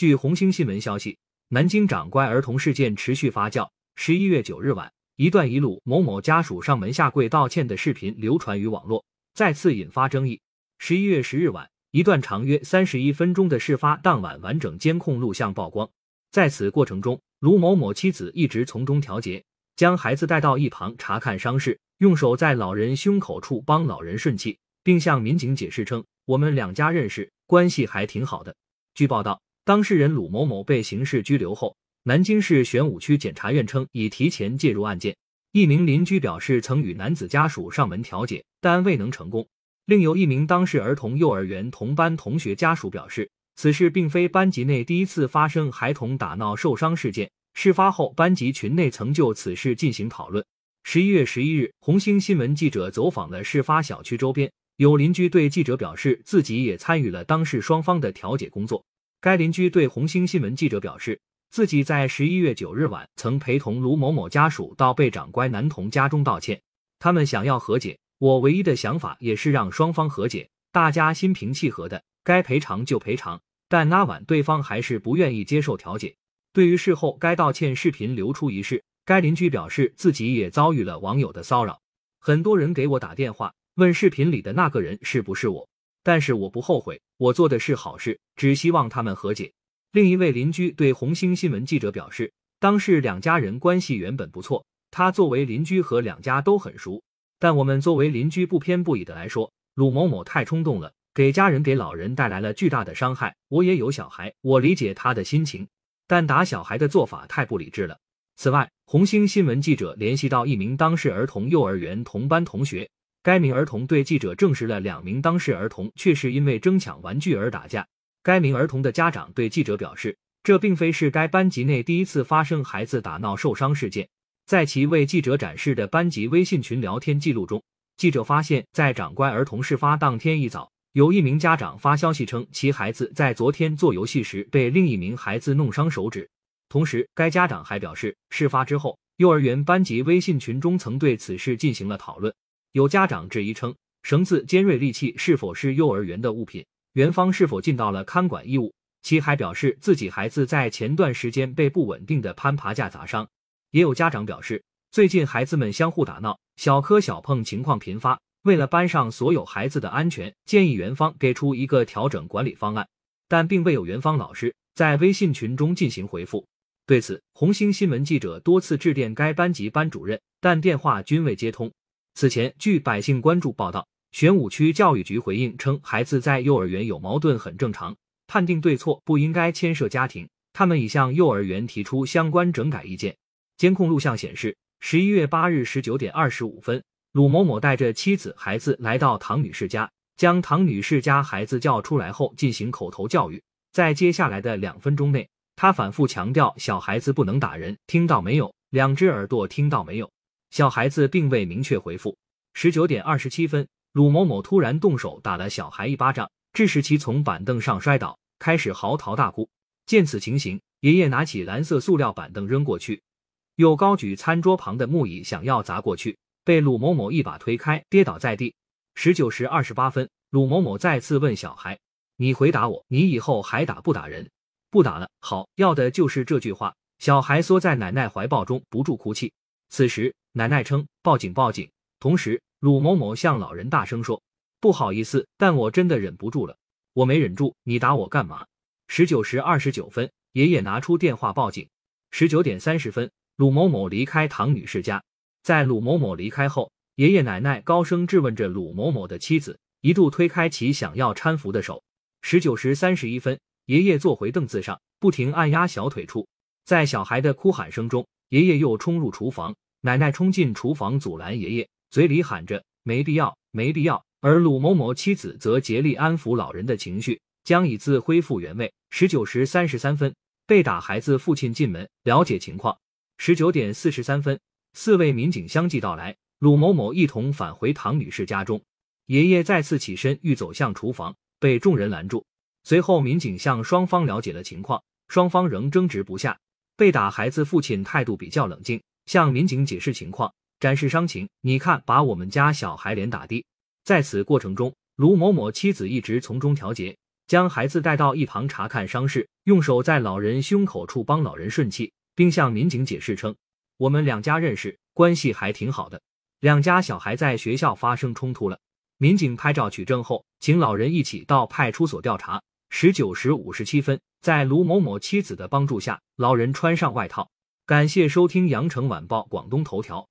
据红星新闻消息，南京长乖儿童事件持续发酵。十一月九日晚，一段一路某某家属上门下跪道歉的视频流传于网络，再次引发争议。十一月十日晚，一段长约三十一分钟的事发当晚完整监控录像曝光。在此过程中，卢某某妻子一直从中调节，将孩子带到一旁查看伤势，用手在老人胸口处帮老人顺气，并向民警解释称：“我们两家认识，关系还挺好的。”据报道，当事人鲁某某被刑事拘留后，南京市玄武区检察院称已提前介入案件。一名邻居表示，曾与男子家属上门调解，但未能成功。另有一名当事儿童幼儿园同班同学家属表示。此事并非班级内第一次发生孩童打闹受伤事件。事发后，班级群内曾就此事进行讨论。十一月十一日，红星新闻记者走访了事发小区周边，有邻居对记者表示，自己也参与了当事双方的调解工作。该邻居对红星新闻记者表示，自己在十一月九日晚曾陪同卢某某家属到被长乖男童家中道歉，他们想要和解。我唯一的想法也是让双方和解，大家心平气和的，该赔偿就赔偿。但那晚对方还是不愿意接受调解。对于事后该道歉视频流出一事，该邻居表示自己也遭遇了网友的骚扰，很多人给我打电话问视频里的那个人是不是我，但是我不后悔，我做的是好事，只希望他们和解。另一位邻居对红星新闻记者表示，当事两家人关系原本不错，他作为邻居和两家都很熟，但我们作为邻居不偏不倚的来说，鲁某某太冲动了。给家人给老人带来了巨大的伤害。我也有小孩，我理解他的心情，但打小孩的做法太不理智了。此外，红星新闻记者联系到一名当事儿童幼儿园同班同学，该名儿童对记者证实了两名当事儿童确实因为争抢玩具而打架。该名儿童的家长对记者表示，这并非是该班级内第一次发生孩子打闹受伤事件。在其为记者展示的班级微信群聊天记录中，记者发现，在长乖儿童事发当天一早。有一名家长发消息称，其孩子在昨天做游戏时被另一名孩子弄伤手指。同时，该家长还表示，事发之后，幼儿园班级微信群中曾对此事进行了讨论。有家长质疑称，绳子、尖锐利器是否是幼儿园的物品？园方是否尽到了看管义务？其还表示，自己孩子在前段时间被不稳定的攀爬架砸伤。也有家长表示，最近孩子们相互打闹，小磕小碰情况频发。为了班上所有孩子的安全，建议园方给出一个调整管理方案，但并未有园方老师在微信群中进行回复。对此，红星新闻记者多次致电该班级班主任，但电话均未接通。此前，据百姓关注报道，玄武区教育局回应称，孩子在幼儿园有矛盾很正常，判定对错不应该牵涉家庭，他们已向幼儿园提出相关整改意见。监控录像显示，十一月八日十九点二十五分。鲁某某带着妻子、孩子来到唐女士家，将唐女士家孩子叫出来后进行口头教育。在接下来的两分钟内，他反复强调小孩子不能打人，听到没有？两只耳朵听到没有？小孩子并未明确回复。十九点二十七分，鲁某某突然动手打了小孩一巴掌，致使其从板凳上摔倒，开始嚎啕大哭。见此情形，爷爷拿起蓝色塑料板凳扔过去，又高举餐桌旁的木椅想要砸过去。被鲁某某一把推开，跌倒在地。十九时二十八分，鲁某某再次问小孩：“你回答我，你以后还打不打人？不打了，好，要的就是这句话。”小孩缩在奶奶怀抱中，不住哭泣。此时，奶奶称：“报警，报警！”同时，鲁某某向老人大声说：“不好意思，但我真的忍不住了，我没忍住，你打我干嘛？”十九时二十九分，爷爷拿出电话报警。十九点三十分，鲁某某离开唐女士家。在鲁某某离开后，爷爷奶奶高声质问着鲁某某的妻子，一度推开其想要搀扶的手。十九时三十一分，爷爷坐回凳子上，不停按压小腿处。在小孩的哭喊声中，爷爷又冲入厨房，奶奶冲进厨房阻拦爷爷，嘴里喊着“没必要，没必要”。而鲁某某妻子则竭力安抚老人的情绪，将椅子恢复原位。十九时三十三分，被打孩子父亲进门了解情况。十九点四十三分。四位民警相继到来，鲁某某一同返回唐女士家中。爷爷再次起身欲走向厨房，被众人拦住。随后，民警向双方了解了情况，双方仍争执不下。被打孩子父亲态度比较冷静，向民警解释情况，展示伤情。你看，把我们家小孩脸打的。在此过程中，卢某某妻子一直从中调节，将孩子带到一旁查看伤势，用手在老人胸口处帮老人顺气，并向民警解释称：“我们两家认识，关系还挺好的。两家小孩在学校发生冲突了。”民警拍照取证后，请老人一起到派出所调查。十九时五十七分，在卢某某妻子的帮助下，老人穿上外套。感谢收听羊城晚报广东头条。